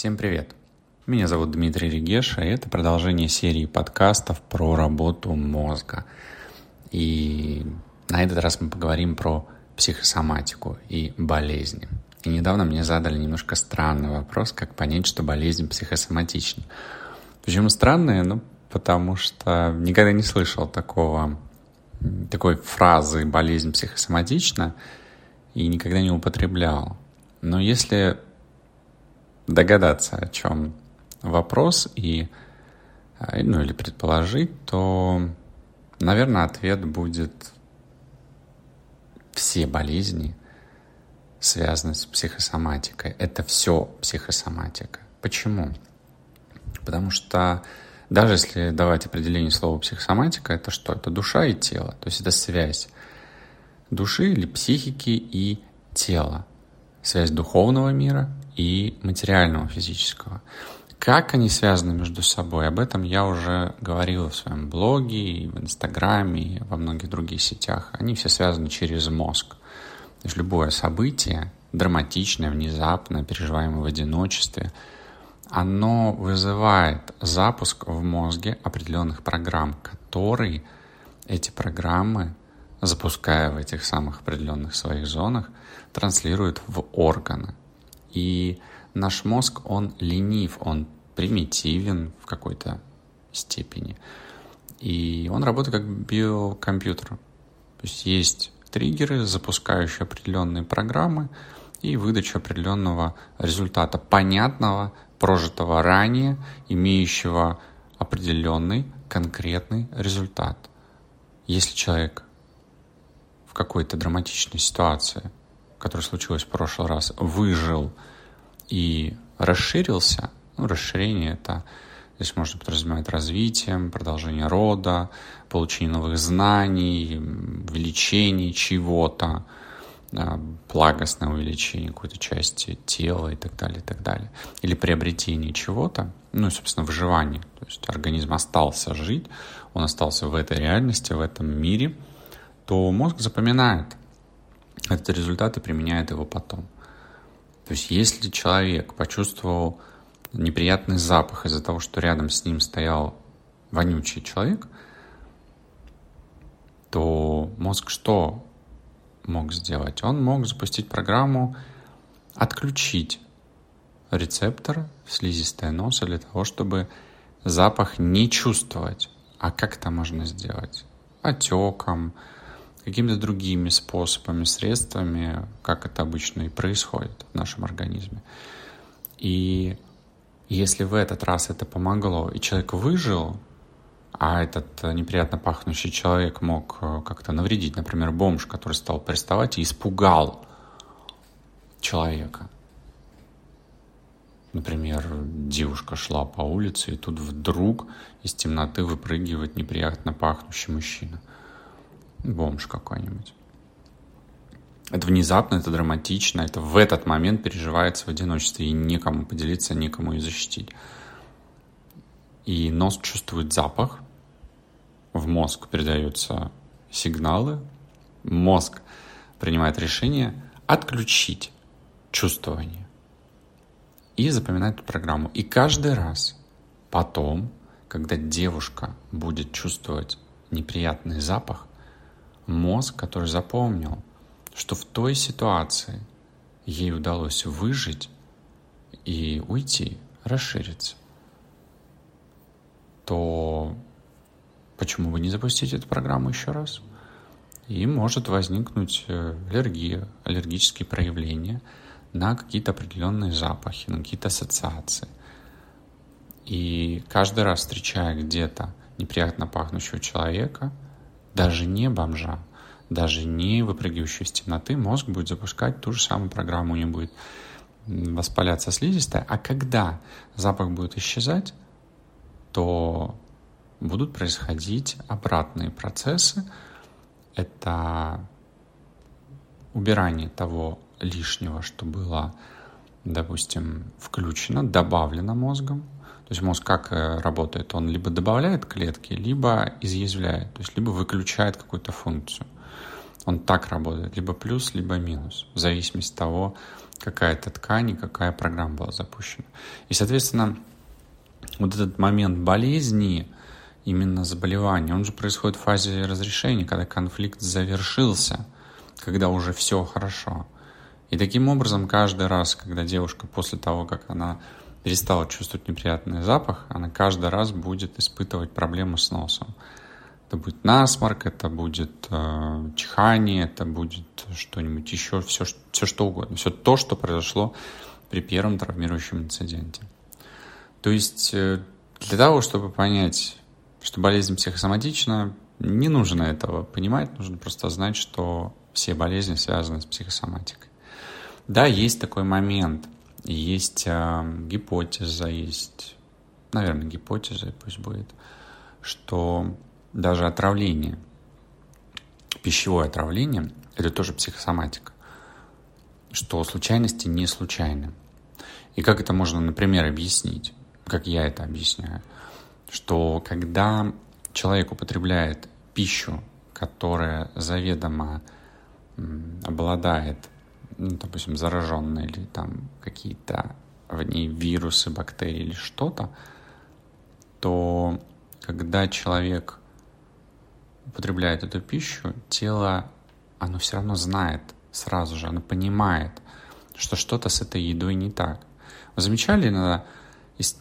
Всем привет! Меня зовут Дмитрий Регеша, и это продолжение серии подкастов про работу мозга. И на этот раз мы поговорим про психосоматику и болезни. И недавно мне задали немножко странный вопрос, как понять, что болезнь психосоматична. Почему странная? Ну, потому что никогда не слышал такого, такой фразы «болезнь психосоматична» и никогда не употреблял. Но если догадаться, о чем вопрос и, а, ну или предположить, то, наверное, ответ будет все болезни связаны с психосоматикой. Это все психосоматика. Почему? Потому что даже если давать определение слова психосоматика, это что? Это душа и тело. То есть это связь души или психики и тела. Связь духовного мира и материального физического. Как они связаны между собой, об этом я уже говорил в своем блоге, в Инстаграме, во многих других сетях. Они все связаны через мозг. То есть любое событие, драматичное, внезапное, переживаемое в одиночестве, оно вызывает запуск в мозге определенных программ, которые эти программы, запуская в этих самых определенных своих зонах, транслируют в органы. И наш мозг, он ленив, он примитивен в какой-то степени. И он работает как биокомпьютер. То есть есть триггеры, запускающие определенные программы и выдачу определенного результата, понятного, прожитого ранее, имеющего определенный конкретный результат. Если человек в какой-то драматичной ситуации который случилось в прошлый раз, выжил и расширился, ну, расширение это здесь можно подразумевать развитием, продолжение рода, получение новых знаний, увеличение чего-то, благостное увеличение какой-то части тела и так далее, и так далее. Или приобретение чего-то, ну и, собственно, выживание. То есть организм остался жить, он остался в этой реальности, в этом мире, то мозг запоминает этот результат и применяет его потом. То есть если человек почувствовал неприятный запах из-за того, что рядом с ним стоял вонючий человек, то мозг что мог сделать? Он мог запустить программу отключить рецептор слизистая носа для того, чтобы запах не чувствовать. А как это можно сделать? Отеком, какими-то другими способами, средствами, как это обычно и происходит в нашем организме. И если в этот раз это помогло, и человек выжил, а этот неприятно пахнущий человек мог э, как-то навредить, например, бомж, который стал приставать и испугал человека. Например, девушка шла по улице, и тут вдруг из темноты выпрыгивает неприятно пахнущий мужчина – бомж какой-нибудь. Это внезапно, это драматично, это в этот момент переживается в одиночестве, и некому поделиться, некому и защитить. И нос чувствует запах, в мозг передаются сигналы, мозг принимает решение отключить чувствование и запоминает эту программу. И каждый раз потом, когда девушка будет чувствовать неприятный запах, мозг, который запомнил, что в той ситуации ей удалось выжить и уйти, расшириться, то почему бы не запустить эту программу еще раз? И может возникнуть э, аллергия, аллергические проявления на какие-то определенные запахи, на какие-то ассоциации. И каждый раз, встречая где-то неприятно пахнущего человека – даже не бомжа, даже не выпрыгивающего из темноты, мозг будет запускать ту же самую программу, него будет воспаляться слизистая, а когда запах будет исчезать, то будут происходить обратные процессы. Это убирание того лишнего, что было, допустим, включено, добавлено мозгом, то есть мозг как э, работает? Он либо добавляет клетки, либо изъязвляет, то есть либо выключает какую-то функцию. Он так работает, либо плюс, либо минус, в зависимости от того, какая это ткань и какая программа была запущена. И, соответственно, вот этот момент болезни, именно заболевания, он же происходит в фазе разрешения, когда конфликт завершился, когда уже все хорошо. И таким образом каждый раз, когда девушка после того, как она перестала чувствовать неприятный запах, она каждый раз будет испытывать проблемы с носом. Это будет насморк, это будет э, чихание, это будет что-нибудь еще, все, все что угодно. Все то, что произошло при первом травмирующем инциденте. То есть э, для того, чтобы понять, что болезнь психосоматична, не нужно этого понимать, нужно просто знать, что все болезни связаны с психосоматикой. Да, есть такой момент, есть э, гипотеза, есть, наверное, гипотеза, пусть будет, что даже отравление, пищевое отравление, это тоже психосоматика, что случайности не случайны. И как это можно, например, объяснить, как я это объясняю, что когда человек употребляет пищу, которая заведомо обладает, ну, допустим, зараженной или там какие-то в ней вирусы, бактерии или что-то, то когда человек употребляет эту пищу, тело, оно все равно знает сразу же, оно понимает, что что-то с этой едой не так. Вы замечали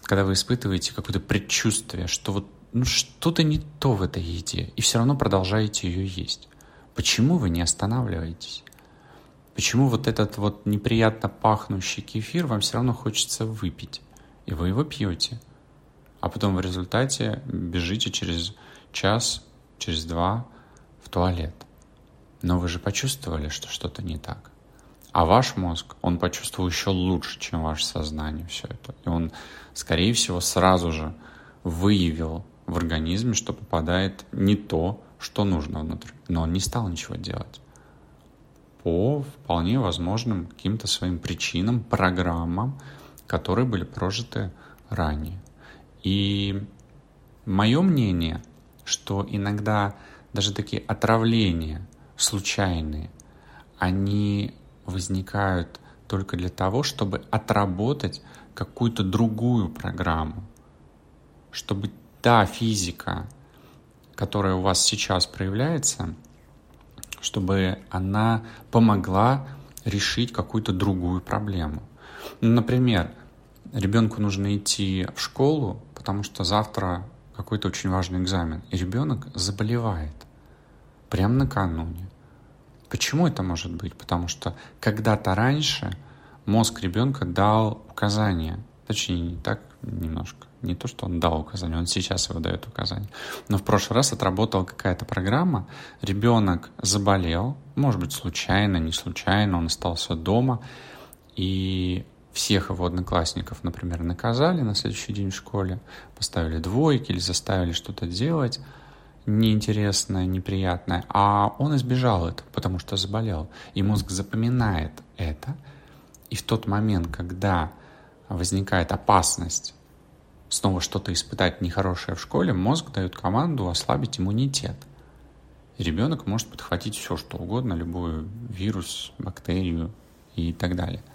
когда вы испытываете какое-то предчувствие, что вот ну, что-то не то в этой еде, и все равно продолжаете ее есть. Почему вы не останавливаетесь? Почему вот этот вот неприятно пахнущий кефир вам все равно хочется выпить? И вы его пьете. А потом в результате бежите через час через два в туалет. Но вы же почувствовали, что что-то не так. А ваш мозг, он почувствовал еще лучше, чем ваше сознание все это. И он, скорее всего, сразу же выявил в организме, что попадает не то, что нужно внутрь. Но он не стал ничего делать. По вполне возможным каким-то своим причинам, программам, которые были прожиты ранее. И мое мнение, что иногда даже такие отравления случайные, они возникают только для того, чтобы отработать какую-то другую программу, чтобы та физика, которая у вас сейчас проявляется, чтобы она помогла решить какую-то другую проблему. Например, ребенку нужно идти в школу, потому что завтра какой-то очень важный экзамен, и ребенок заболевает прямо накануне. Почему это может быть? Потому что когда-то раньше мозг ребенка дал указания, точнее не так немножко, не то, что он дал указания, он сейчас его дает указания, но в прошлый раз отработала какая-то программа, ребенок заболел, может быть случайно, не случайно, он остался дома, и всех его одноклассников, например, наказали на следующий день в школе, поставили двойки или заставили что-то делать неинтересное, неприятное, а он избежал этого, потому что заболел. И мозг запоминает это, и в тот момент, когда возникает опасность снова что-то испытать нехорошее в школе, мозг дает команду ослабить иммунитет. И ребенок может подхватить все, что угодно, любой вирус, бактерию и так далее –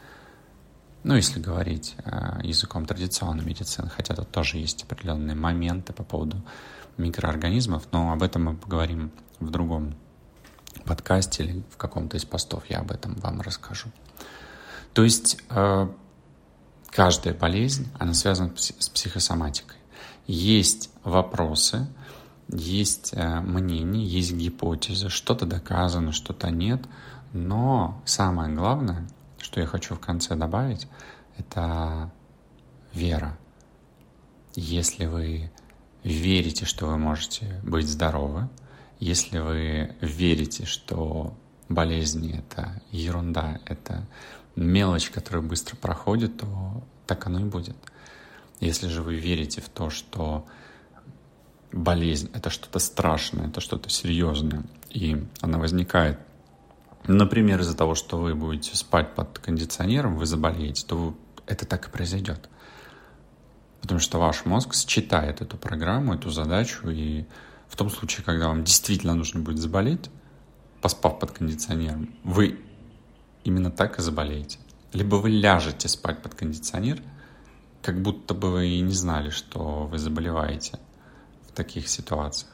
ну, если говорить э, языком традиционной медицины, хотя тут тоже есть определенные моменты по поводу микроорганизмов, но об этом мы поговорим в другом подкасте или в каком-то из постов, я об этом вам расскажу. То есть э, каждая болезнь, она связана с психосоматикой. Есть вопросы, есть э, мнения, есть гипотезы, что-то доказано, что-то нет, но самое главное — что я хочу в конце добавить, это вера. Если вы верите, что вы можете быть здоровы, если вы верите, что болезни — это ерунда, это мелочь, которая быстро проходит, то так оно и будет. Если же вы верите в то, что болезнь — это что-то страшное, это что-то серьезное, и она возникает Например, из-за того, что вы будете спать под кондиционером, вы заболеете, то это так и произойдет. Потому что ваш мозг считает эту программу, эту задачу, и в том случае, когда вам действительно нужно будет заболеть, поспав под кондиционером, вы именно так и заболеете. Либо вы ляжете спать под кондиционер, как будто бы вы и не знали, что вы заболеваете в таких ситуациях.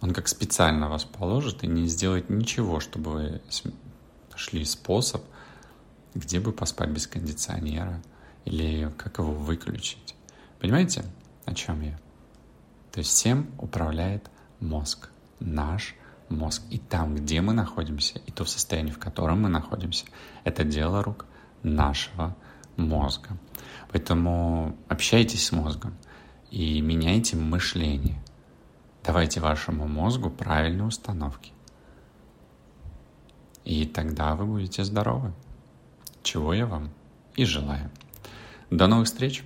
Он как специально вас положит и не сделает ничего, чтобы вы шли способ, где бы поспать без кондиционера или как его выключить. Понимаете, о чем я? То есть всем управляет мозг, наш мозг. И там, где мы находимся, и то состояние, в котором мы находимся, это дело рук нашего мозга. Поэтому общайтесь с мозгом и меняйте мышление. Давайте вашему мозгу правильные установки. И тогда вы будете здоровы. Чего я вам и желаю. До новых встреч!